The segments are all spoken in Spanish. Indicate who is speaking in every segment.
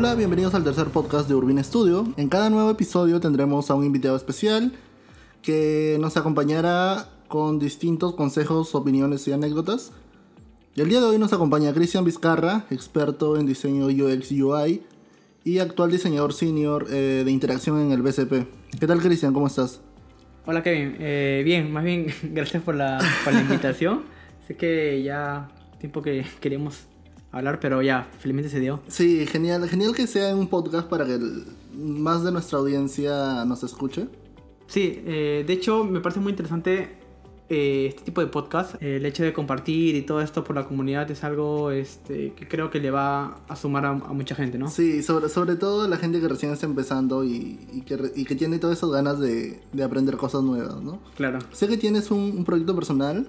Speaker 1: Hola, bienvenidos al tercer podcast de Urbin Studio. En cada nuevo episodio tendremos a un invitado especial que nos acompañará con distintos consejos, opiniones y anécdotas. Y el día de hoy nos acompaña Cristian Vizcarra, experto en diseño UX UI y actual diseñador senior eh, de interacción en el BCP. ¿Qué tal Cristian? ¿Cómo estás?
Speaker 2: Hola Kevin, eh, bien, más bien gracias por la, por la invitación. sé que ya tiempo que queríamos hablar, pero ya, felizmente se dio.
Speaker 1: Sí, genial, genial que sea un podcast para que el- más de nuestra audiencia nos escuche.
Speaker 2: Sí, eh, de hecho me parece muy interesante eh, este tipo de podcast. El hecho de compartir y todo esto por la comunidad es algo este, que creo que le va a sumar a, a mucha gente, ¿no?
Speaker 1: Sí, sobre, sobre todo la gente que recién está empezando y, y que, y que tiene todas esas ganas de, de aprender cosas nuevas, ¿no?
Speaker 2: Claro.
Speaker 1: Sé que tienes un, un proyecto personal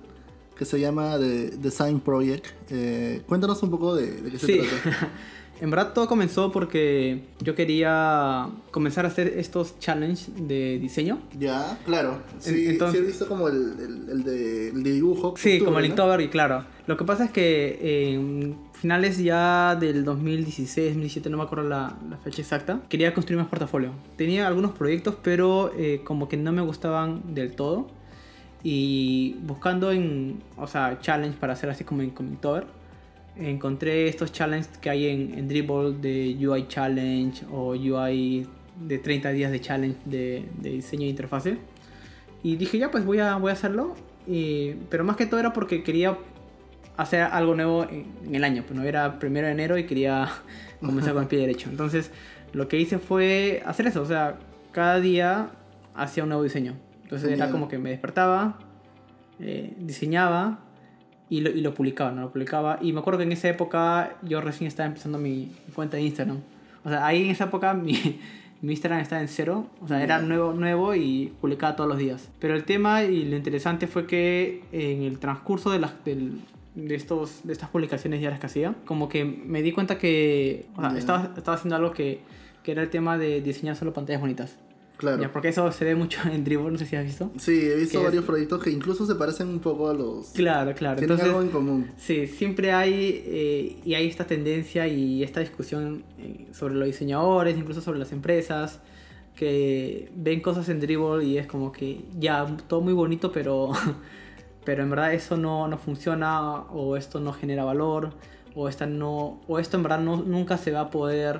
Speaker 1: que se llama The Design Project. Eh, cuéntanos un poco de, de qué se
Speaker 2: Sí.
Speaker 1: trata.
Speaker 2: en verdad todo comenzó porque yo quería comenzar a hacer estos challenges de diseño.
Speaker 1: Ya, claro. Sí,
Speaker 2: Entonces-
Speaker 1: sí he visto como el, el- el de, el de dibujo.
Speaker 2: Sí, como el
Speaker 1: ¿no?
Speaker 2: Inktober, y claro. Lo que pasa es que en finales ya del 2016, 2017, no me acuerdo la, la fecha exacta, quería construir más portafolio. Tenía algunos proyectos, pero eh, como que no me gustaban del todo. Y buscando en, o sea, challenge para hacer así como en como Inktober, encontré estos challenges que hay en, en Dribble de UI Challenge o UI de 30 días de challenge de, de diseño de interfase. Y dije, ya, pues voy a, voy a hacerlo. Y- pero más que todo era porque quería hacer algo nuevo en, en el año. Pues no era primero de enero y quería comenzar con el pie derecho. Entonces, lo que hice fue hacer eso. O sea, cada día hacía un nuevo diseño. Entonces, era
Speaker 1: Genial.
Speaker 2: como que me despertaba, eh, diseñaba y lo, y lo publicaba, ¿no? Lo publicaba. Y me acuerdo que en esa época yo recién estaba empezando mi cuenta de Instagram. O sea, ahí en esa época mi, mi Instagram estaba en cero. O sea, era nuevo, nuevo y publicaba todos los días. Pero el tema y lo interesante fue que en el transcurso de, las, del- de, estos, de estas publicaciones diarias que hacía, como que me di cuenta que o sea, estaba, estaba haciendo algo que, que era el tema de diseñar solo pantallas bonitas.
Speaker 1: Claro.
Speaker 2: Ya, porque eso se ve mucho en Dribble, no sé si has visto.
Speaker 1: Sí, he visto
Speaker 2: que es-
Speaker 1: varios proyectos que incluso se parecen un poco a los...
Speaker 2: Claro, claro.
Speaker 1: Tienen
Speaker 2: Entonces,
Speaker 1: algo en común.
Speaker 2: Sí, siempre hay eh, y hay esta tendencia y esta discusión eh, sobre los diseñadores, incluso sobre las empresas, que ven cosas en Dribble y es como que ya todo muy bonito, pero, pero en verdad eso no, no funciona o esto no genera valor o, esta no, o esto en verdad no, nunca se va a poder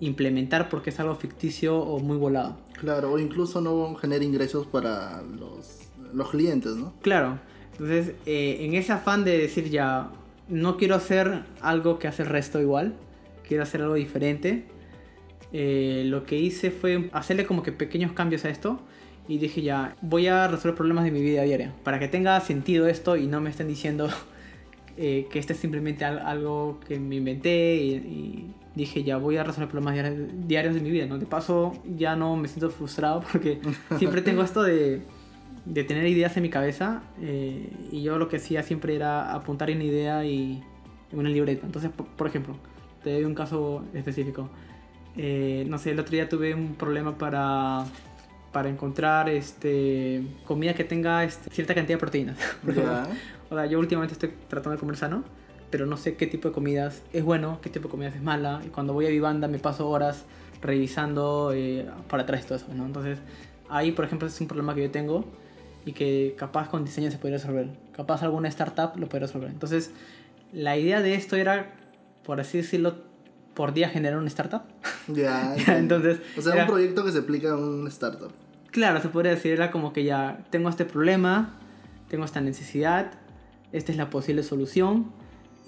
Speaker 2: implementar porque es algo ficticio o muy volado.
Speaker 1: Claro, o incluso no genera ingresos para los, los clientes, ¿no?
Speaker 2: Claro, entonces eh, en ese afán de decir ya, no quiero hacer algo que hace el resto igual, quiero hacer algo diferente, eh, lo que hice fue hacerle como que pequeños cambios a esto y dije ya, voy a resolver problemas de mi vida diaria, para que tenga sentido esto y no me estén diciendo eh, que este es simplemente al- algo que me inventé y, y dije ya, voy a resolver problemas diarios, de mi vida, ¿no? De paso ya no me siento frustrado porque siempre tengo esto de de tener ideas en mi cabeza eh, y yo lo que hacía siempre era apuntar una idea y en una libreta. Entonces, por, por ejemplo, te doy un caso específico. Eh, no sé, el otro día tuve un problema para, para encontrar este, comida que tenga este, cierta cantidad de proteínas. O sea, yo últimamente estoy tratando de comer sano, pero no sé qué tipo de comidas es bueno, qué tipo de comidas es mala. Y cuando voy a Vivanda me paso horas revisando eh, para atrás todo eso, ¿no? Entonces, ahí, por ejemplo, es un problema que yo tengo y que capaz con diseño se podría resolver. Capaz alguna startup lo podría resolver. Entonces, la idea de esto era, por así decirlo, por día generar una startup.
Speaker 1: Ya. entiendo.
Speaker 2: Entonces,
Speaker 1: o sea,
Speaker 2: era-
Speaker 1: un proyecto que se aplica en un startup.
Speaker 2: Claro, se podría decir, era como que ya tengo este problema, tengo esta necesidad, esta es la posible solución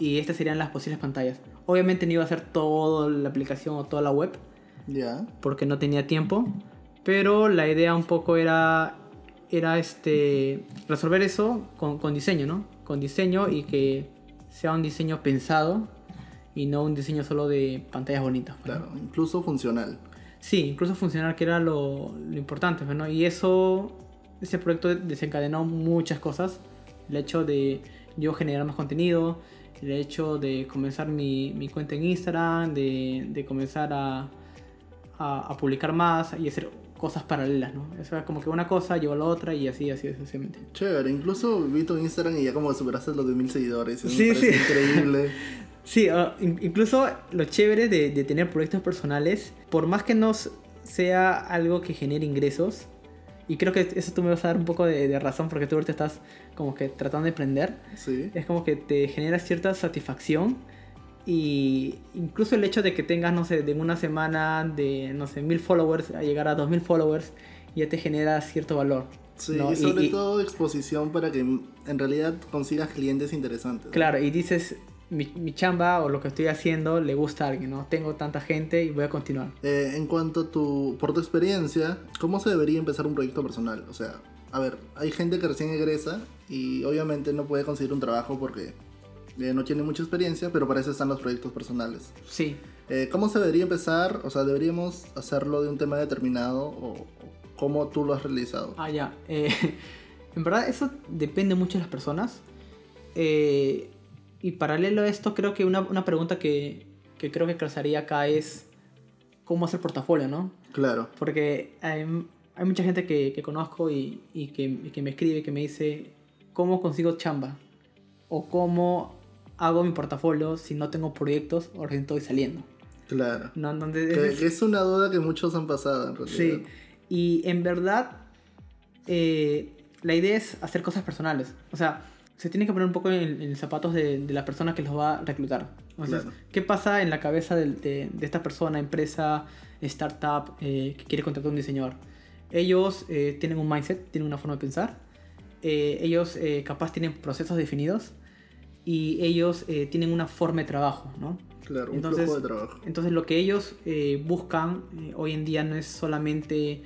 Speaker 2: y estas serían las posibles pantallas. Obviamente no iba a hacer toda la aplicación o toda la web
Speaker 1: Ya.
Speaker 2: porque no tenía tiempo, pero la idea un poco era, era este, resolver eso con, con diseño, ¿no? Con diseño y que sea un diseño pensado y no un diseño solo de pantallas bonitas.
Speaker 1: Claro, incluso funcional.
Speaker 2: Sí, incluso funcionar, que era lo, lo importante, ¿no? Y eso, ese proyecto desencadenó muchas cosas. El hecho de yo generar más contenido, el hecho de comenzar mi, mi cuenta en Instagram, de, de comenzar a, a, a publicar más y hacer cosas paralelas, ¿no? O sea, como que una cosa lleva a la otra y así, así sucesivamente.
Speaker 1: Chévere, incluso vi tu Instagram y ya como superaste los 10.000 seguidores.
Speaker 2: Sí, sí.
Speaker 1: increíble.
Speaker 2: Sí, uh, in- incluso lo chévere de, de tener proyectos personales, por más que no sea algo que genere ingresos, y creo que eso tú me vas a dar un poco de, de razón porque tú ahorita estás como que tratando de emprender,
Speaker 1: Sí.
Speaker 2: es como que te genera cierta satisfacción y incluso el hecho de que tengas, no sé, de una semana de, no sé, mil followers a llegar a dos mil followers, ya te genera cierto valor.
Speaker 1: Sí,
Speaker 2: ¿no?
Speaker 1: y sobre
Speaker 2: y-
Speaker 1: todo exposición para que en realidad consigas clientes interesantes.
Speaker 2: Claro, y dices, mi, mi chamba o lo que estoy haciendo le gusta a alguien, ¿no? Tengo tanta gente y voy a continuar.
Speaker 1: Eh, en cuanto a tu, por tu experiencia, ¿cómo se debería empezar un proyecto personal? O sea, a ver, hay gente que recién egresa y obviamente no puede conseguir un trabajo porque eh, no tiene mucha experiencia, pero para eso están los proyectos personales.
Speaker 2: Sí,
Speaker 1: Eh, ¿Cómo se debería empezar? O sea, ¿deberíamos hacerlo de un tema determinado o, cómo tú lo has realizado?
Speaker 2: ah, ya. Eh, en verdad, eso depende mucho de las personas. Y paralelo a esto, creo que una, una pregunta que, que creo que causaría acá es cómo hacer portafolio, ¿no?
Speaker 1: Claro,
Speaker 2: Porque hay, hay mucha gente que, que conozco y, y que, que me escribe, que me dice, ¿cómo consigo chamba? O cómo hago mi portafolio si no tengo proyectos o recién estoy saliendo.
Speaker 1: claro.
Speaker 2: ¿No? Es-
Speaker 1: una duda que muchos han pasado en realidad.
Speaker 2: Sí, y en verdad eh, la idea es hacer cosas personales. O sea, se tiene que poner un poco en, en los zapatos de, de la persona que los va a reclutar. Entonces,
Speaker 1: Claro.
Speaker 2: ¿qué pasa en la cabeza del- de, de esta persona, empresa, startup eh, que quiere contratar a un diseñador? Ellos eh, tienen un mindset, tienen una forma de pensar. eh, ellos eh, capaz tienen procesos definidos y ellos eh, tienen una forma de trabajo, ¿no?
Speaker 1: Claro, un
Speaker 2: Entonces-
Speaker 1: flujo de trabajo.
Speaker 2: Entonces lo que ellos eh, buscan hoy en día no es solamente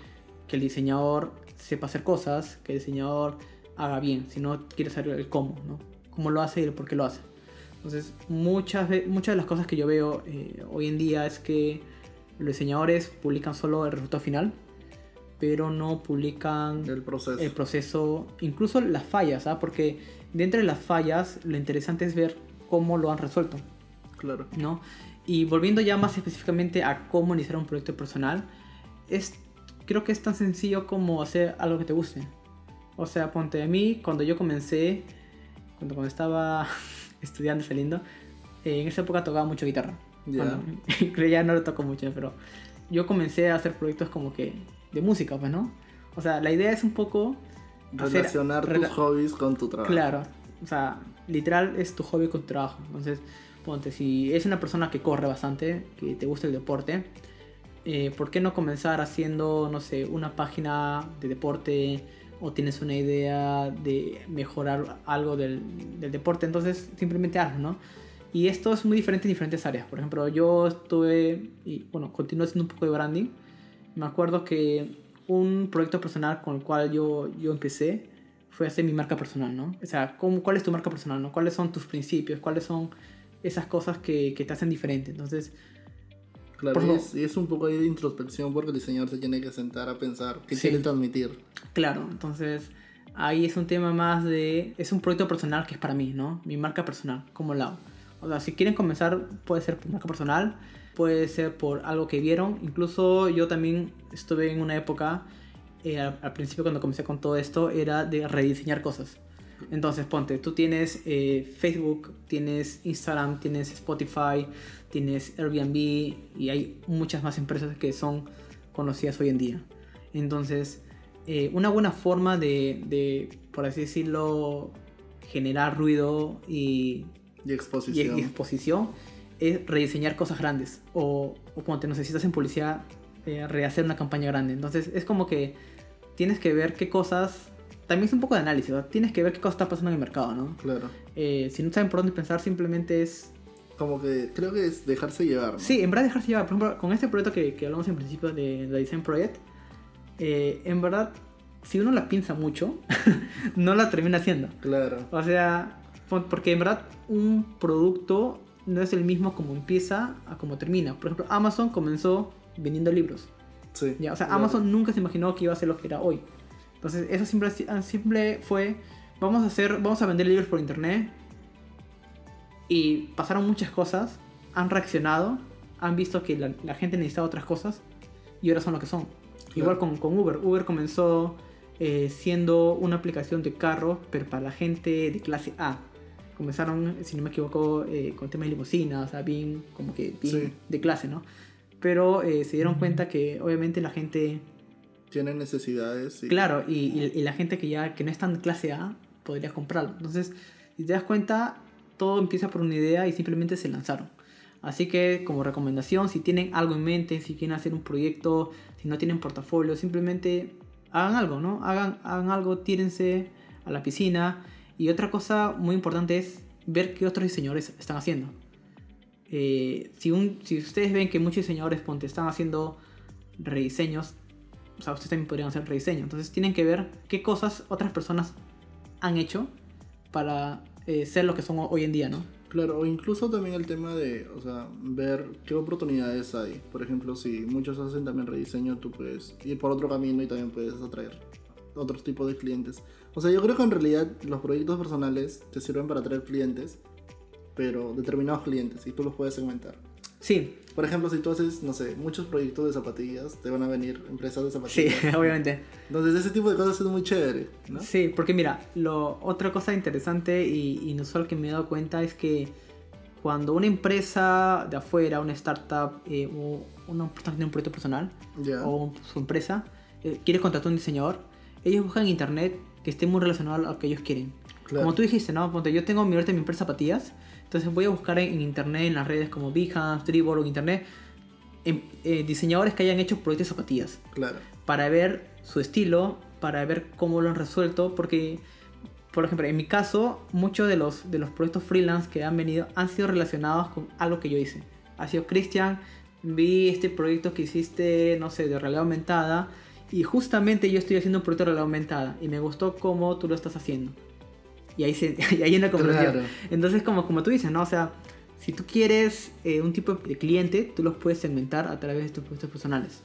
Speaker 2: que el diseñador sepa hacer cosas, que el diseñador haga bien, sino quiere saber el cómo, ¿no? Cómo lo hace y el por qué lo hace. Entonces muchas, muchas de las cosas que yo veo eh, hoy en día es que los diseñadores publican solo el resultado final, pero no publican
Speaker 1: El proceso.
Speaker 2: el proceso, incluso las fallas, ¿ah? porque dentro de las fallas lo interesante es ver cómo lo han resuelto.
Speaker 1: claro.
Speaker 2: ¿no? Y volviendo ya más específicamente a cómo iniciar un proyecto personal, es, creo que es tan sencillo como hacer algo que te guste. O sea, ponte a mí, cuando yo comencé, cuando, cuando estaba estudiando, saliendo, eh, en esa época tocaba mucho guitarra. Que ya no lo toco mucho, pero yo comencé a hacer proyectos como que de música, pues, ¿no? O sea, la idea es un poco... hacer-
Speaker 1: Relacionar
Speaker 2: rela-
Speaker 1: tus hobbies con tu trabajo.
Speaker 2: Claro, o sea, literal es tu hobby con tu trabajo. Entonces, ponte, si es una persona que corre bastante, que te gusta el deporte, eh, ¿por qué no comenzar haciendo, no sé, una página de deporte o tienes una idea de mejorar algo del, del deporte? Entonces, simplemente hazlo, ¿no? Y esto es muy diferente en diferentes áreas. Por ejemplo, yo estuve, y bueno, continúo haciendo un poco de branding. Me acuerdo que un proyecto personal con el cual yo, yo empecé fue hacer mi marca personal, ¿no? O sea, ¿cómo, ¿cuál es tu marca personal, no? ¿Cuáles son tus principios? ¿Cuáles son esas cosas que, que te hacen diferente? Entonces,
Speaker 1: Claro,
Speaker 2: Por
Speaker 1: es, y es un poco ahí de introspección porque el diseñador se tiene que sentar a pensar qué
Speaker 2: Sí.
Speaker 1: quiere transmitir.
Speaker 2: claro, entonces ahí es un tema más de... Es un proyecto personal que es para mí, ¿no? Mi marca personal, ¿cómo la? O sea, si quieren comenzar, puede ser por marca personal, puede ser por algo que vieron. Incluso yo también estuve en una época, eh, al, al principio cuando comencé con todo esto, era de rediseñar cosas. Entonces, ponte, tú tienes eh, Facebook, tienes Instagram, tienes Spotify, tienes Airbnb y hay muchas más empresas que son conocidas hoy en día. Entonces, eh, una buena forma de, de, por así decirlo, generar ruido y,
Speaker 1: Y
Speaker 2: y,
Speaker 1: exposición.
Speaker 2: y exposición es rediseñar cosas grandes. O, o cuando te necesitas en publicidad, eh, rehacer una campaña grande. Entonces, es como que tienes que ver qué cosas. También es un poco de análisis, ¿no? tienes que ver qué cosa está pasando en el mercado, ¿no?
Speaker 1: Claro.
Speaker 2: Eh, si no saben por dónde pensar, simplemente es
Speaker 1: Como que creo que es dejarse llevar. ¿no?
Speaker 2: Sí, en verdad dejarse llevar. Por ejemplo, con este proyecto que, que hablamos en principio de la Design Project, eh, en verdad, si uno la piensa mucho, no la termina haciendo.
Speaker 1: Claro.
Speaker 2: O sea, porque en verdad un producto no es el mismo como empieza a como termina. Por ejemplo, Amazon comenzó vendiendo libros.
Speaker 1: Sí.
Speaker 2: ¿ya? O sea,
Speaker 1: claro.
Speaker 2: Amazon nunca se imaginó que iba a ser lo que era hoy. Entonces, eso simple, simple fue, vamos a hacer, vamos a vender libros por internet. Y pasaron muchas cosas, han reaccionado, han visto que la, la gente necesitaba otras cosas y ahora son lo que son. Igual con, con Uber. Uber comenzó eh, siendo una aplicación de carro, pero para la gente de clase A. comenzaron, si no me equivoco, eh, con temas de limusina, o sea, bien, como que bien
Speaker 1: Sí.
Speaker 2: de clase, ¿no? Pero eh, se dieron cuenta que obviamente la gente,
Speaker 1: Tienen necesidades. y-
Speaker 2: claro, y, y- la gente que ya que no es tan clase A podría comprarlo. Entonces, si te das cuenta, todo empieza por una idea y simplemente se lanzaron. Así que como recomendación, si tienen algo en mente, si quieren hacer un proyecto, si no tienen portafolio, simplemente hagan algo, ¿no? Hagan, hagan algo, tírense a la piscina. Y otra cosa muy importante es ver qué otros diseñadores están haciendo. Eh, si, un, si ustedes ven que muchos diseñadores ponte, están haciendo rediseños, o sea, ustedes también podrían hacer rediseño. Entonces tienen que ver qué cosas otras personas han hecho para eh, ser lo que son hoy en día, ¿no?
Speaker 1: Claro, o incluso también el tema de, o sea, ver qué oportunidades hay. Por ejemplo, si muchos hacen también rediseño, tú puedes ir por otro camino y también puedes atraer otros tipos de clientes. O sea, yo creo que en realidad los proyectos personales te sirven para atraer clientes, pero determinados clientes, y tú los puedes segmentar.
Speaker 2: Sí,
Speaker 1: Por ejemplo, si tú haces, no sé, muchos proyectos de zapatillas, te van a venir empresas de
Speaker 2: sí,
Speaker 1: zapatillas.
Speaker 2: obviamente.
Speaker 1: Entonces, ese tipo de cosas es muy chévere, ¿no?
Speaker 2: Sí, porque mira, lo, otra cosa interesante y inusual que me he dado cuenta es que cuando una empresa de afuera, una startup eh, o una que tiene un proyecto personal
Speaker 1: Ya.
Speaker 2: o su empresa eh, quiere contratar a un diseñador, ellos buscan en internet que esté muy relacionado a lo que ellos quieren.
Speaker 1: Claro.
Speaker 2: Como tú dijiste, ¿no? Ponte, yo tengo mi, ahorita mi empresa zapatillas, entonces voy a buscar en, en internet, en las redes como Behance, Dribble o internet, em- eh, diseñadores que hayan hecho proyectos de zapatillas
Speaker 1: Claro.
Speaker 2: para ver su estilo, para ver cómo lo han resuelto, porque, por ejemplo, en mi caso, muchos de los, de los proyectos freelance que han venido han sido relacionados con algo que yo hice. Ha sido Cristian, vi este proyecto que hiciste, no sé, de realidad aumentada, y justamente yo estoy haciendo un proyecto de realidad aumentada, y me gustó cómo tú lo estás haciendo. Y ahí, se, y ahí en la conversación.
Speaker 1: Claro.
Speaker 2: Entonces, como, como tú dices, ¿no? O sea, si tú quieres eh, un tipo de cliente, tú los puedes segmentar a través de tus proyectos personales.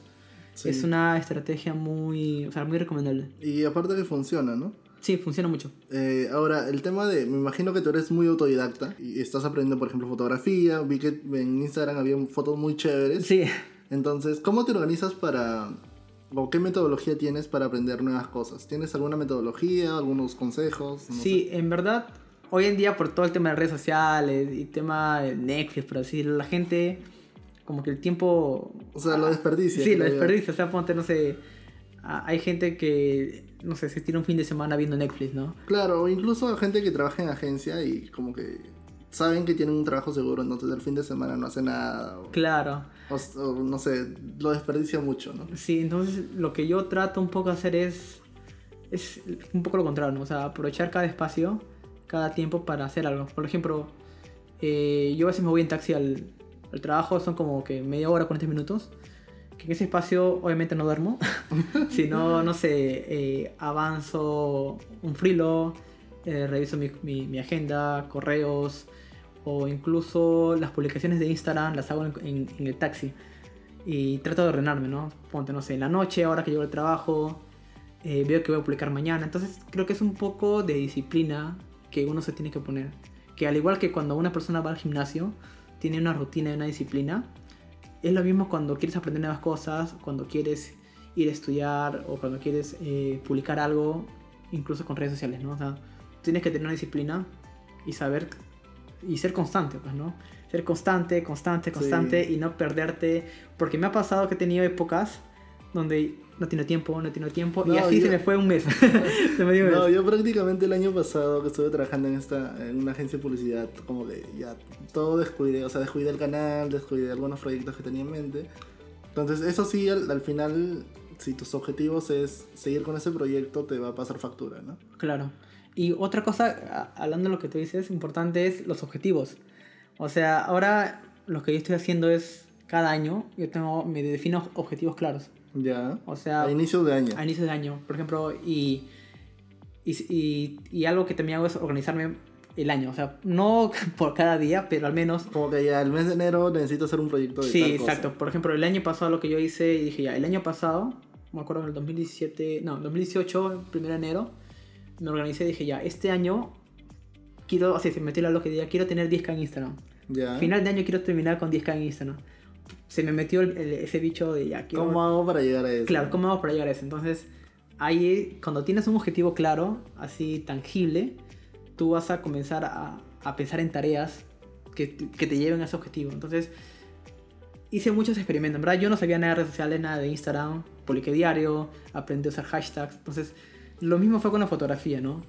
Speaker 1: Sí.
Speaker 2: Es una estrategia muy, o sea, muy recomendable.
Speaker 1: Y aparte que funciona, ¿no?
Speaker 2: Sí, funciona mucho.
Speaker 1: Eh, ahora, el tema de, me imagino que tú eres muy autodidacta y estás aprendiendo, por ejemplo, fotografía. Vi que en Instagram había fotos muy chéveres.
Speaker 2: Sí,
Speaker 1: Entonces, ¿cómo te organizas para, o qué metodología tienes para aprender nuevas cosas? ¿Tienes alguna metodología, algunos consejos? No
Speaker 2: sí, en verdad, hoy en día por todo el tema de redes sociales y tema de Netflix, por así decirlo, la gente, como que el tiempo...
Speaker 1: O sea, lo desperdicia.
Speaker 2: Sí, lo desperdicia. O sea, ponte, no sé, hay gente que, no sé, se tira un fin de semana viendo Netflix, ¿no?
Speaker 1: Claro, o incluso gente que trabaja en agencia y como que saben que tienen un trabajo seguro, entonces el fin de semana no hace nada. O,
Speaker 2: Claro.
Speaker 1: o- o no sé, lo desperdicia mucho, ¿no?
Speaker 2: Sí, entonces lo que yo trato un poco de hacer es, es un poco lo contrario, ¿no? O sea, aprovechar cada espacio, cada tiempo para hacer algo. Por ejemplo, eh, yo a veces me voy en taxi al, al trabajo, son como que media hora, 40 minutos. Que en ese espacio obviamente no duermo, sino, no sé, eh, avanzo un frilo, eh, reviso mi, mi- mi agenda, correos, o incluso las publicaciones de Instagram las hago en- en- en el taxi y trato de ordenarme, ¿no? Ponte, no sé, en la noche, ahora que llego al trabajo, eh, veo que voy a publicar mañana. Entonces creo que es un poco de disciplina que uno se tiene que poner. Que al igual que cuando una persona va al gimnasio, tiene una rutina y una disciplina, es lo mismo cuando quieres aprender nuevas cosas, cuando quieres ir a estudiar o cuando quieres eh, publicar algo, incluso con redes sociales, ¿no? O sea, tienes que tener una disciplina y saber y ser constante, pues, ¿no? Ser constante, constante, constante
Speaker 1: Sí.
Speaker 2: y no perderte. Porque me ha pasado que he tenido épocas donde no tiene tiempo, no tiene tiempo y
Speaker 1: No,
Speaker 2: así
Speaker 1: yo-
Speaker 2: se me fue un mes. se me dio un
Speaker 1: No,
Speaker 2: mes.
Speaker 1: yo prácticamente el año pasado que estuve trabajando en esta en una agencia de publicidad, como que ya todo descuidé, o sea, descuidé el canal, descuidé algunos proyectos que tenía en mente. Entonces, eso sí, al, al final, si tus objetivos es seguir con ese proyecto, te va a pasar factura, ¿no?
Speaker 2: Claro. Y otra cosa, hablando de lo que tú dices, importante es los objetivos. O sea, ahora lo que yo estoy haciendo es cada año, yo tengo, me defino objetivos claros.
Speaker 1: Ya.
Speaker 2: O sea,
Speaker 1: a inicios de año.
Speaker 2: a inicio de año, por ejemplo, y, y, y, y algo que también hago es organizarme el año. O sea, no por cada día, pero al menos
Speaker 1: Como que ya el mes de enero necesito hacer un proyecto de
Speaker 2: Sí,
Speaker 1: tal cosa.
Speaker 2: exacto. Por ejemplo, el año pasado lo que yo hice, y dije ya, el año pasado, me acuerdo en el 2017, no, 2018, el 1 de enero, me organicé y dije ya, este año quiero, así se metió la idea, quiero tener 10k en Instagram.
Speaker 1: Ya.
Speaker 2: Final de año quiero terminar con 10k en Instagram. Se me metió el- el- ese bicho de ya, quiero...
Speaker 1: ¿Cómo hago para llegar a eso?
Speaker 2: Claro, ¿cómo hago para llegar a eso? Entonces, ahí, cuando tienes un objetivo claro, así tangible, tú vas a comenzar a, a pensar en tareas que, que te lleven a ese objetivo. Entonces, hice muchos experimentos. En verdad, yo no sabía nada de redes sociales, nada de Instagram, publiqué diario, aprendí a usar hashtags. Entonces, lo mismo fue con la fotografía, ¿no?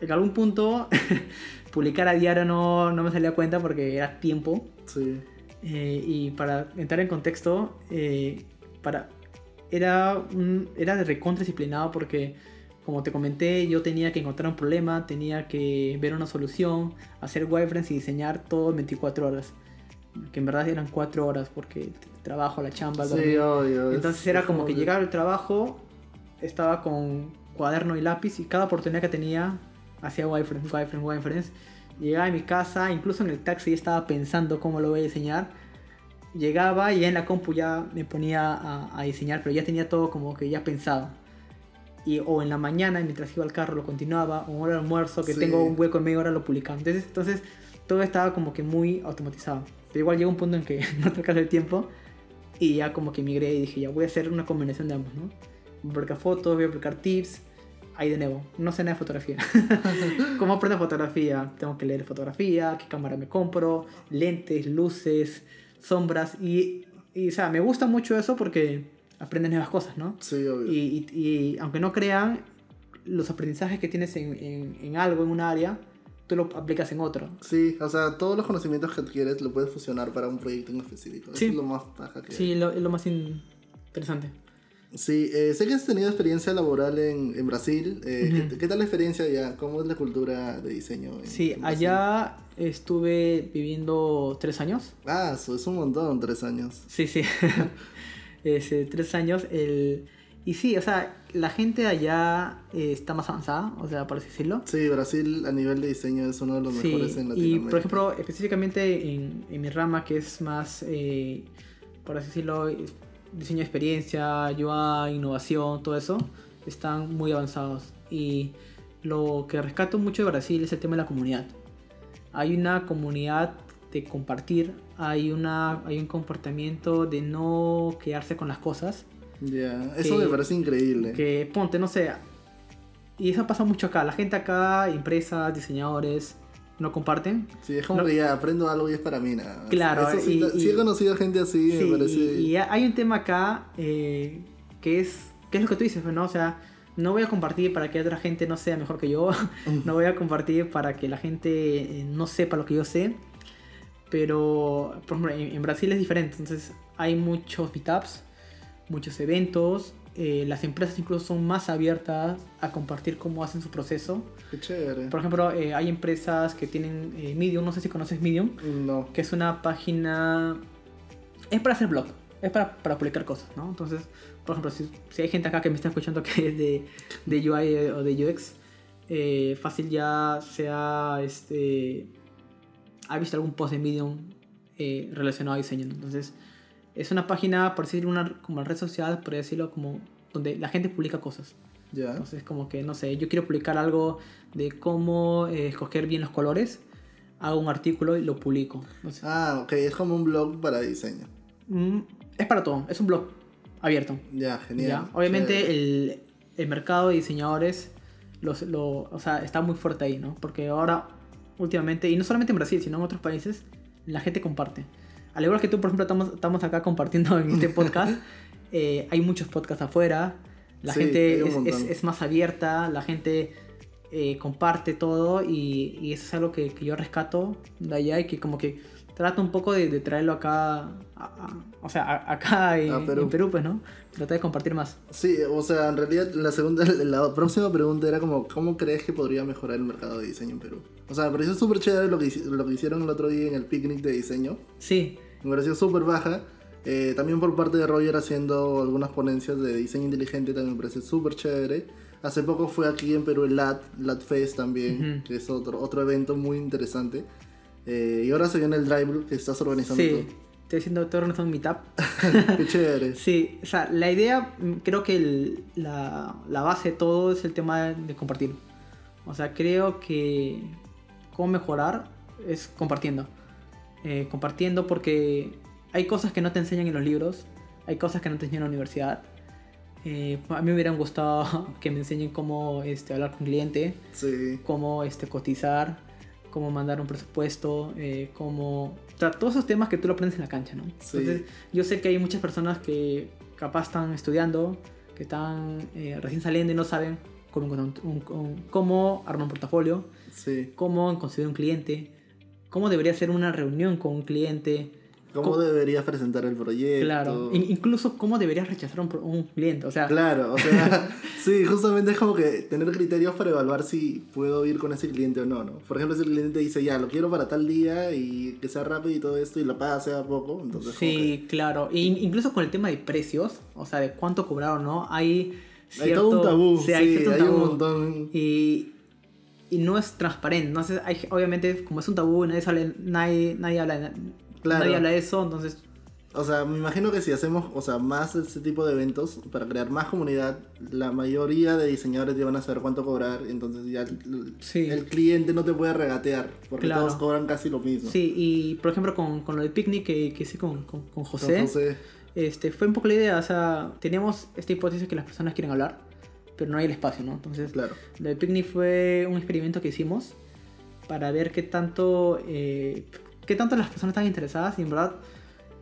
Speaker 2: En algún punto, publicar a diario no, no me salía cuenta porque era tiempo.
Speaker 1: Sí.
Speaker 2: Eh, y para entrar en contexto, eh, para, era, un, era de recontra disciplinado porque, como te comenté, yo tenía que encontrar un problema, tenía que ver una solución, hacer wireframes y diseñar todo en 24 horas. Que en verdad eran 4 horas porque trabajo, la chamba,
Speaker 1: Sí, obvio. es-
Speaker 2: Entonces era como que
Speaker 1: que-
Speaker 2: llegaba al trabajo, estaba con cuaderno y lápiz y cada oportunidad que tenía hacía wireframes, wireframes, wireframes. Llegaba a mi casa, incluso en el taxi estaba pensando cómo lo voy a diseñar. Llegaba y en la compu ya me ponía a, a diseñar, pero ya tenía todo como que ya pensado. Y, o en la mañana, mientras iba al carro, lo continuaba, o en hora de almuerzo, que
Speaker 1: Sí.
Speaker 2: tengo un hueco en media hora, lo publicaba. Entonces, entonces todo estaba como que muy automatizado. Pero igual llegó un punto en que no te alcanza el tiempo y ya como que migré y dije, ya voy a hacer una combinación de ambos, ¿no? Publicar fotos, voy a publicar tips. Ahí de nuevo, no sé nada de fotografía. ¿Cómo aprendo fotografía? Tengo que leer fotografía, qué cámara me compro, lentes, luces, sombras. Y, y o sea, me gusta mucho eso porque aprendes nuevas cosas, ¿no?
Speaker 1: Sí, obvio.
Speaker 2: Y, y- y aunque no crean, los aprendizajes que tienes en, en- en algo, en un área, tú lo aplicas en otro.
Speaker 1: Sí, o sea, todos los conocimientos que adquieres lo puedes fusionar para un proyecto en específico.
Speaker 2: Sí.
Speaker 1: Eso es lo más paja que.
Speaker 2: Sí, lo, es lo más in- interesante.
Speaker 1: Sí, eh, sé que has tenido experiencia laboral en, en Brasil. Eh. ¿qué, qué tal la experiencia allá? ¿Cómo es la cultura de diseño? en-
Speaker 2: Sí,
Speaker 1: en
Speaker 2: allá estuve viviendo tres años.
Speaker 1: Ah, eso es un montón, tres años.
Speaker 2: Sí, sí. Ese, tres años. El... Y sí, o sea, la gente allá eh, está más avanzada, o sea, por así decirlo.
Speaker 1: Sí, Brasil a nivel de diseño es uno de los
Speaker 2: Sí,
Speaker 1: mejores en
Speaker 2: y
Speaker 1: Latinoamérica.
Speaker 2: por ejemplo, específicamente en, mi rama, que es más, por así decirlo, es- diseño de experiencia, UI, innovación, todo eso, están muy avanzados. Y lo que rescato mucho de Brasil es el tema de la comunidad. Hay una comunidad de compartir, hay, una, hay un comportamiento de no quedarse con las cosas.
Speaker 1: Ya, eso
Speaker 2: que-
Speaker 1: me parece increíble.
Speaker 2: Que ponte, no sé. Y eso pasa mucho acá. La gente acá, empresas, diseñadores, no comparten.
Speaker 1: Sí, es como
Speaker 2: No-
Speaker 1: que ya aprendo algo y es para mí nada.
Speaker 2: Claro,
Speaker 1: Eso sí,
Speaker 2: y-
Speaker 1: sí he
Speaker 2: y-
Speaker 1: conocido gente así,
Speaker 2: Sí,
Speaker 1: me parece.
Speaker 2: y, y hay un tema acá eh, que es que es lo que tú dices, pues, ¿no? O sea, no voy a compartir para que otra gente no sea mejor que yo. no voy a compartir para que la gente eh, no sepa lo que yo sé. Pero, por ejemplo, en, en Brasil es diferente. Entonces, hay muchos meetups, muchos eventos. Eh, las empresas incluso son más abiertas a compartir cómo hacen su proceso.
Speaker 1: Qué chévere.
Speaker 2: Por ejemplo, eh, hay empresas que tienen eh, Medium, no sé si conoces Medium
Speaker 1: No.
Speaker 2: que es una página... Es para hacer blog, es para, para publicar cosas, ¿no? Entonces, por ejemplo, si, si hay gente acá que me está escuchando que es de, de UI o de UX, eh, fácil ya sea, este, ha visto algún post de Medium eh, relacionado a diseño. Entonces, es una página, por decir una como red social, por decirlo, como donde la gente publica cosas.
Speaker 1: Ya.
Speaker 2: Entonces, como que, no sé, yo quiero publicar algo de cómo eh, escoger bien los colores, hago un artículo y lo publico. Entonces,
Speaker 1: Ah, ok, es como un blog para diseño.
Speaker 2: Mm, es para todo, es un blog abierto.
Speaker 1: Ya, genial.
Speaker 2: ¿ya? Obviamente el, el mercado de diseñadores los, lo, o sea, está muy fuerte ahí, ¿no? Porque ahora, últimamente, y no solamente en Brasil, sino en otros países, la gente comparte. Al igual que tú, por ejemplo, estamos, estamos acá compartiendo en este podcast, eh, hay muchos podcasts afuera, la
Speaker 1: Sí,
Speaker 2: gente es, es- es más abierta, la gente eh, comparte todo y, y eso es algo que, que yo rescato de allá y que como que trato un poco de, de traerlo acá, a- a- o sea, a- acá en,
Speaker 1: Perú.
Speaker 2: en Perú, pues, ¿no? Tratar de compartir más.
Speaker 1: Sí, o sea, en realidad la segunda, la próxima pregunta era como, ¿cómo crees que podría mejorar el mercado de diseño en Perú? O sea, me pareció súper chévere lo que, lo que hicieron el otro día en el picnic de diseño.
Speaker 2: Sí,
Speaker 1: Me pareció súper baja. Eh, también por parte de Roger haciendo algunas ponencias de diseño inteligente también me parece súper chévere. Hace poco fue aquí en Perú el LAT, LAT Fest también,
Speaker 2: Ujú.
Speaker 1: que es otro, otro evento muy interesante. Eh, y ahora se viene el Drive que estás organizando
Speaker 2: sí. Estoy haciendo, estoy organizando un meetup.
Speaker 1: Qué chévere.
Speaker 2: Sí, o sea, la idea, mm, creo que el- la, la base de todo es el tema de compartir. O sea, creo que cómo mejorar es compartiendo. Eh, compartiendo porque hay cosas que no te enseñan en los libros, hay cosas que no te enseñan en la universidad. Eh, a mí me hubieran gustado que me enseñen cómo este, hablar con cliente,
Speaker 1: Sí.
Speaker 2: cómo este, cotizar, cómo mandar un presupuesto, eh, cómo... O sea, todos esos temas que tú lo aprendes en la cancha, ¿no?
Speaker 1: Sí.
Speaker 2: Entonces, yo sé que hay muchas personas que capaz están estudiando, que están eh, recién saliendo y no saben cómo, un- un- cómo armar un portafolio,
Speaker 1: Sí.
Speaker 2: cómo conseguir un cliente, cómo debería ser una reunión con un cliente,
Speaker 1: ¿Cómo
Speaker 2: Co-
Speaker 1: deberías presentar el proyecto?
Speaker 2: claro, in- incluso cómo deberías rechazar un, un cliente, o sea,
Speaker 1: Claro, o sea, sí, justamente es como que tener criterios para evaluar si puedo ir con ese cliente o no, ¿no? Por ejemplo, si el cliente dice, ya, lo quiero para tal día y que sea rápido y todo esto y lo paga sea poco, entonces...
Speaker 2: sí, claro, e in- incluso con el tema de precios, o sea, de cuánto cobrar o no, hay
Speaker 1: que hay todo un
Speaker 2: cierto-
Speaker 1: tabú,
Speaker 2: sí,
Speaker 1: sí,
Speaker 2: hay
Speaker 1: hay,
Speaker 2: cierto
Speaker 1: un
Speaker 2: tabú.
Speaker 1: montón...
Speaker 2: y, y no es transparente. Entonces, hay, obviamente, como es un tabú, nadie, sale, nadie, nadie, habla,
Speaker 1: Claro.
Speaker 2: nadie habla de eso, entonces,
Speaker 1: O sea, me imagino que si hacemos, o sea, más de este tipo de eventos para crear más comunidad, la mayoría de diseñadores ya van a saber cuánto cobrar, entonces ya el,
Speaker 2: Sí.
Speaker 1: el cliente no te puede regatear, porque
Speaker 2: Claro.
Speaker 1: todos cobran casi lo mismo.
Speaker 2: sí, y por ejemplo, con, con lo de picnic que, que hice con, con, con
Speaker 1: Con
Speaker 2: José,
Speaker 1: José,
Speaker 2: Este, fue un poco la idea, o sea, teníamos esta hipótesis que las personas quieren hablar, pero no hay el espacio, ¿no? Entonces,
Speaker 1: claro.
Speaker 2: lo de picnic fue un experimento que hicimos para ver qué tanto, eh, qué tanto las personas están interesadas y en verdad,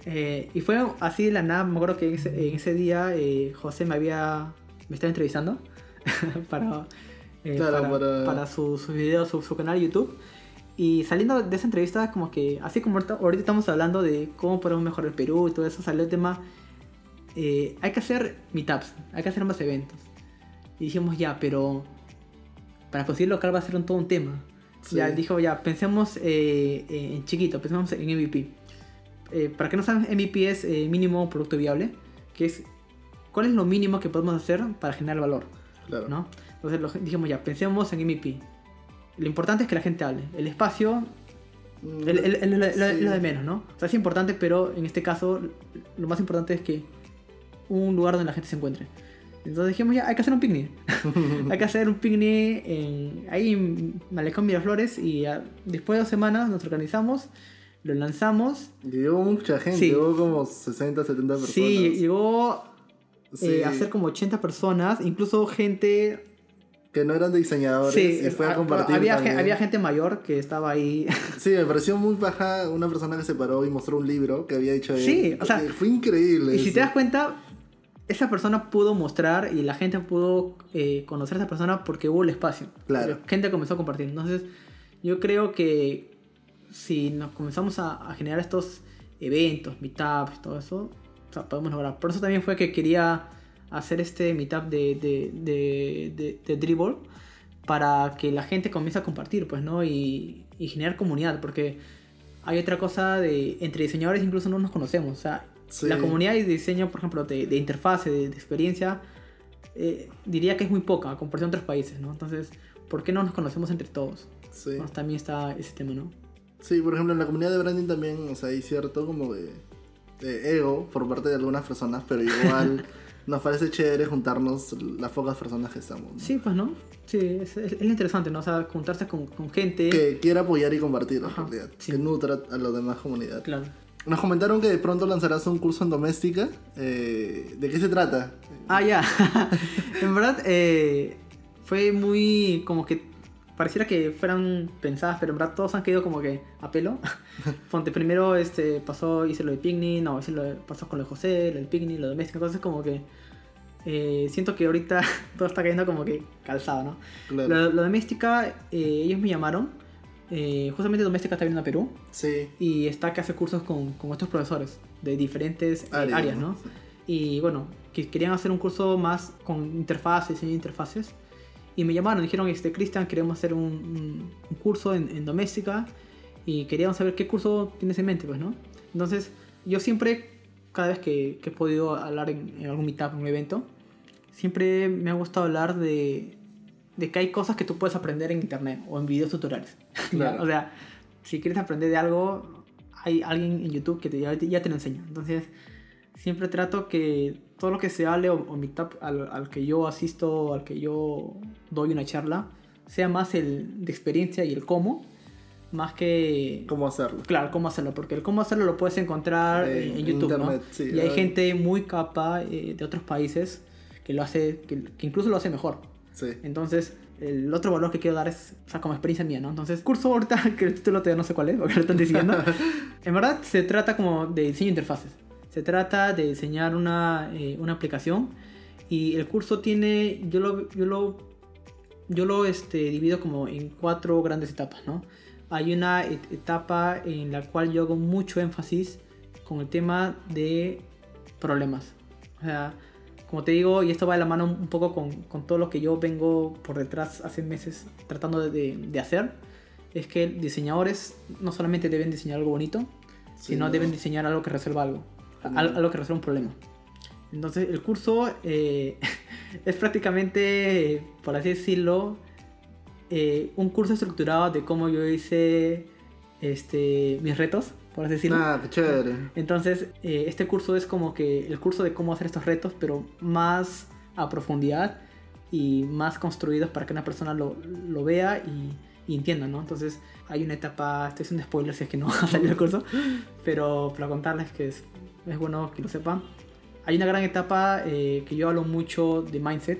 Speaker 2: eh, y fue así de la nada, me acuerdo que en ese, en ese día eh, José me había, me estaba entrevistando para, eh,
Speaker 1: Claro,
Speaker 2: para,
Speaker 1: para-
Speaker 2: para su, su video, su, su canal de YouTube. Y saliendo de esa entrevista, como que, así como ahorita, ahorita estamos hablando de cómo podemos mejorar el Perú y todo eso, salió el tema, eh, hay que hacer meetups, hay que hacer más eventos. Y dijimos, ya, pero para conseguir local va a ser un, todo un tema.
Speaker 1: Sí.
Speaker 2: Ya dijo, ya, pensemos eh, en chiquito, pensemos en MVP. Eh, para que no saben, MVP es eh, mínimo producto viable, que es cuál es lo mínimo que podemos hacer para generar valor,
Speaker 1: Claro.
Speaker 2: ¿no? Entonces lo- dijimos, ya, pensemos en MVP. Lo importante es que la gente hable. El espacio
Speaker 1: Mm,
Speaker 2: el- el- el- lo, lo-
Speaker 1: sí.
Speaker 2: lo de menos, ¿no? O sea, es importante, pero en este caso lo más importante es que un lugar donde la gente se encuentre. Entonces dijimos ya, hay que hacer un picnic. hay que hacer un picnic en, ahí en Malecón Miraflores y ya, después de dos semanas nos organizamos, lo lanzamos.
Speaker 1: Llegó mucha gente,
Speaker 2: Sí.
Speaker 1: llegó como 60, 70 personas.
Speaker 2: Sí, llegó
Speaker 1: Sí,
Speaker 2: eh, a ser como 80 personas, incluso gente...
Speaker 1: Que no eran diseñadores
Speaker 2: Sí,
Speaker 1: y fue a
Speaker 2: a-
Speaker 1: compartir.
Speaker 2: había,
Speaker 1: también.
Speaker 2: había gente mayor que estaba ahí.
Speaker 1: Sí, me pareció muy baja una persona que se paró y mostró un libro que había hecho él.
Speaker 2: Sí, o sea,
Speaker 1: Eh, fue increíble.
Speaker 2: Y si
Speaker 1: eso.
Speaker 2: te das cuenta, esa persona pudo mostrar y la gente pudo eh, conocer a esa persona porque hubo el espacio.
Speaker 1: Claro.
Speaker 2: La gente comenzó a compartir. Entonces, yo creo que si nos comenzamos a, a generar estos eventos, meetups, todo eso, o sea, podemos lograr. Por eso también fue que quería hacer este meetup de, de, de, de, de Dribble para que la gente comience a compartir, pues, ¿no? Y, y generar comunidad, porque hay otra cosa de entre diseñadores incluso no nos conocemos, o sea,
Speaker 1: Sí.
Speaker 2: la comunidad de diseño, por ejemplo, de, de interfase, de, de experiencia, eh, diría que es muy poca a comparación de otros países, ¿no? Entonces, ¿por qué no nos conocemos entre todos?
Speaker 1: Sí.
Speaker 2: También está ese tema, ¿no?
Speaker 1: Sí, por ejemplo, en la comunidad de branding también, o sea, hay cierto como de, de ego por parte de algunas personas, pero igual nos parece chévere juntarnos las pocas personas que estamos. ¿no?
Speaker 2: Sí, pues, ¿no? Sí, es, es- es interesante, ¿no? O sea, juntarse con, con gente...
Speaker 1: Que quiera apoyar y compartir, en
Speaker 2: Ajá,
Speaker 1: realidad.
Speaker 2: sí.
Speaker 1: Que nutra a la demás comunidad.
Speaker 2: Claro.
Speaker 1: Nos comentaron que de pronto lanzarás un curso en doméstica. Eh, ¿De qué se trata?
Speaker 2: Ah, ya. en verdad, eh, fue muy como que pareciera que fueran pensadas, pero en verdad todos han quedado como que a pelo. Ponte, primero este, pasó, hice lo de picnic, no, hice lo de- pasó con lo de José, lo del picnic, lo doméstico, entonces como que eh, siento que ahorita todo está cayendo como que calzado, ¿no?
Speaker 1: Claro.
Speaker 2: Lo, lo doméstica, eh, ellos me llamaron, eh, justamente doméstica está viniendo a Perú
Speaker 1: Sí.
Speaker 2: y está que hace cursos con, con otros profesores de diferentes eh,
Speaker 1: Áreas,
Speaker 2: áreas,
Speaker 1: ¿no?
Speaker 2: Y bueno, que querían hacer un curso más con interfaces, de interfaces. Y me llamaron, dijeron, este, Cristian, queremos hacer un, un- un curso en, en doméstica y queríamos saber qué curso tienes en mente, pues, ¿no? Entonces, yo siempre, cada vez que, que he podido hablar en, en algún meetup, en un evento, siempre me ha gustado hablar de, de que hay cosas que tú puedes aprender en internet o en videos tutoriales.
Speaker 1: Claro.
Speaker 2: O sea, si quieres aprender de algo, hay alguien en YouTube que te, ya, te- ya te lo enseña. Entonces, siempre trato que todo lo que se hable o, o meetup al, al que yo asisto, al que yo doy una charla, sea más el de experiencia y el cómo, más que...
Speaker 1: ¿Cómo hacerlo?
Speaker 2: Claro, cómo hacerlo, porque el cómo hacerlo lo puedes encontrar
Speaker 1: En
Speaker 2: en, en YouTube, ¿no?
Speaker 1: internet, sí,
Speaker 2: y hay
Speaker 1: hay-
Speaker 2: gente muy capa eh, de otros países que lo hace, que, que incluso lo hace mejor.
Speaker 1: Sí.
Speaker 2: Entonces, el otro valor que quiero dar es, o sea, como experiencia mía, ¿no? Entonces, curso ahorita, que el título todavía no sé cuál es, porque lo están diciendo. en verdad, se trata como de diseño de interfaces. Se trata de diseñar una, eh, una aplicación y el curso tiene, yo lo, yo lo, yo lo este, divido como en cuatro grandes etapas, ¿no? Hay una etapa en la cual yo hago mucho énfasis con el tema de problemas. O sea, como te digo, y esto va de la mano un poco con, con todo lo que yo vengo por detrás hace meses tratando de, de, hacer, es que diseñadores no solamente deben diseñar algo bonito, sí, sino no. deben diseñar algo que resuelva algo, algo que resuelva un problema. Entonces el curso eh, es prácticamente, por así decirlo, eh, un curso estructurado de cómo yo hice este, mis retos por así decirlo.
Speaker 1: Ah, chévere.
Speaker 2: Entonces, eh, este curso es como que el curso de cómo hacer estos retos, pero más a profundidad y más construidos para que una persona lo, lo vea y, y, entienda, ¿no? Entonces, hay una etapa, estoy haciendo spoiler si es que no va a salir el curso, pero para contarles que es, es bueno que lo sepan. Hay una gran etapa eh, que yo hablo mucho de mindset,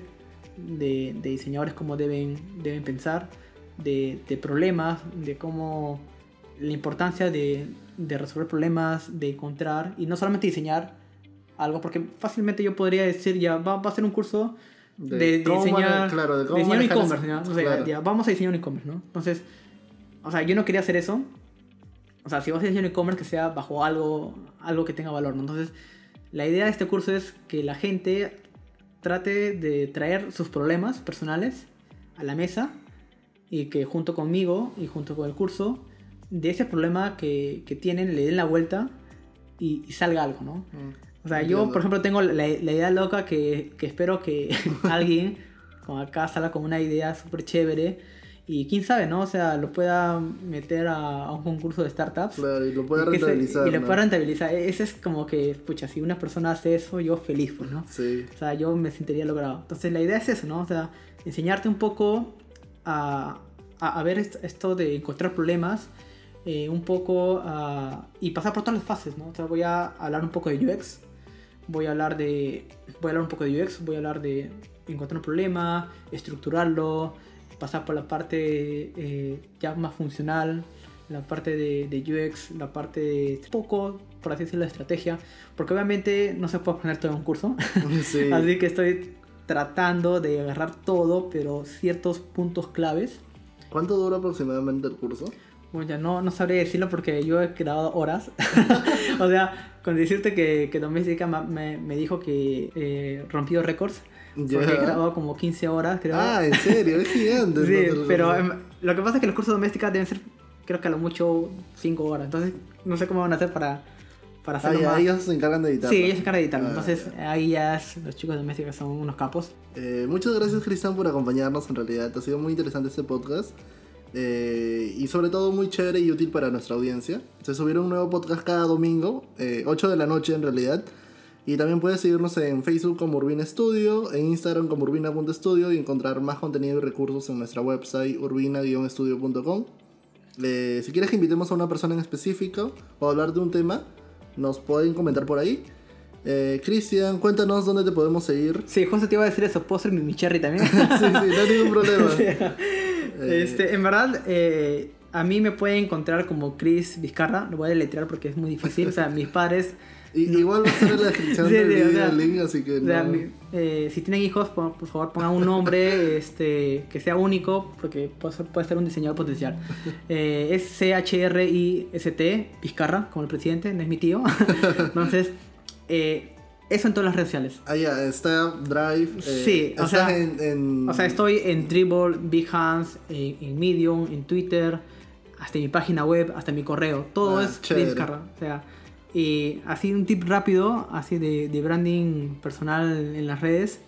Speaker 2: de, de diseñadores, cómo deben, deben pensar, de, de problemas, de cómo la importancia de, de, resolver problemas, de encontrar y no solamente diseñar algo, porque fácilmente yo podría decir, ya va, va a ser un curso de, de, de diseñar,
Speaker 1: claro, de
Speaker 2: diseñar un e-commerce, ¿no? o sea, claro. ya, vamos a diseñar un e-commerce, ¿no? Entonces, o sea, yo no quería hacer eso. O sea, si vas a diseñar un e-commerce que sea bajo algo, algo que tenga valor, ¿no? Entonces, la idea de este curso es que la gente trate de traer sus problemas personales a la mesa y que junto conmigo y junto con el curso de ese problema que, que tienen le den la vuelta y, y salga algo, ¿no? Mm, o sea, yo, por ejemplo, tengo la, la idea loca que, que, espero que alguien con acá salga con una idea súper chévere y quién sabe, ¿no? O sea, lo pueda meter a, a un concurso de startups.
Speaker 1: Claro, y lo pueda rentabilizar.
Speaker 2: Se, y lo pueda rentabilizar. Ese es como que, pucha, si una persona hace eso, yo feliz, pues, ¿no?
Speaker 1: Sí.
Speaker 2: O sea, yo me sentiría logrado. Entonces, la idea es eso, ¿no? O sea, enseñarte un poco a, a, a ver esto de encontrar problemas eh, un poco uh, y pasar por todas las fases, ¿no? O sea, voy a hablar un poco de UX, voy a hablar de, voy a hablar un poco de UX, voy a hablar de encontrar un problema, estructurarlo, pasar por la parte eh, ya más funcional, la parte de, de, UX, la parte de poco, por así decirlo, de estrategia, porque obviamente no se puede poner todo en un curso, sí. así que estoy tratando de agarrar todo, pero ciertos puntos claves.
Speaker 1: ¿Cuánto dura aproximadamente el curso?
Speaker 2: Bueno, ya no, no sabría decirlo porque yo he grabado horas. o sea, con decirte que, que Doméstica me, me dijo que eh, rompió récords. Yeah. Porque he grabado como 15 horas, creo.
Speaker 1: Ah, en serio, es gigante.
Speaker 2: sí, pero eh, lo que pasa es que los cursos domésticos deben ser, creo que a lo mucho 5 horas. Entonces, no sé cómo van a hacer para, para hacerlo
Speaker 1: ah,
Speaker 2: más.
Speaker 1: ellos se encargan de editar.
Speaker 2: Sí, ellos se encargan de editar. Ah, Entonces, yeah. ahí ya es, los chicos domésticos son unos capos.
Speaker 1: Eh, muchas gracias, Cristian, por acompañarnos. En realidad, ha sido muy interesante este podcast. Eh, y sobre todo muy chévere y útil para nuestra audiencia. Se subieron un nuevo podcast cada domingo, eh, 8 de la noche en realidad. Y también puedes seguirnos en Facebook como Urbina Studio, en Instagram como urbina.studio y encontrar más contenido y recursos en nuestra website urbina-studio.com. Eh, si quieres que invitemos a una persona en específico o hablar de un tema, nos pueden comentar por ahí. Eh, Cristian, cuéntanos dónde te podemos seguir.
Speaker 2: Sí, justo te iba a decir eso. ¿Puedo ser mi, mi cherry también?
Speaker 1: sí, sí, no hay ningún problema.
Speaker 2: Este, en verdad, eh, a mí me puede encontrar como Chris Vizcarra. Lo voy a deletrear porque es muy difícil. O sea, mis padres.
Speaker 1: Y. Igual va a ser en la descripción sí, del video, o sea, link, así que.
Speaker 2: O sea, no... eh, si tienen hijos, por, por, favor pongan un nombre este, que sea único, porque puede ser, puede ser un diseñador potencial. Eh, es C-H-R-I-S-T, Vizcarra, como el presidente, no es mi tío. Entonces, eh, eso en todas las redes sociales.
Speaker 1: Ah, ya, está Drive. Eh,
Speaker 2: sí, o sea, en, en, o sea, estoy en Dribble, Behance, en, en, Medium, en Twitter, hasta mi página web, hasta mi correo. Todo ah, es Carra. O sea, y así un tip rápido, así de, de branding personal en las redes,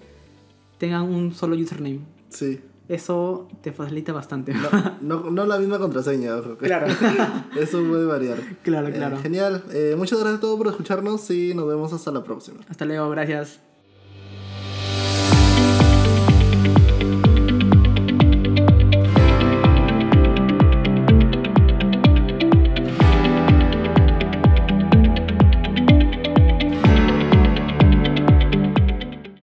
Speaker 2: tengan un solo username.
Speaker 1: Sí
Speaker 2: eso te facilita bastante.
Speaker 1: No, no, no, la misma contraseña, ojo.
Speaker 2: Claro.
Speaker 1: eso puede variar.
Speaker 2: Claro, claro.
Speaker 1: Eh, genial. Eh, muchas gracias a todos por escucharnos y nos vemos hasta la próxima.
Speaker 2: Hasta luego, gracias.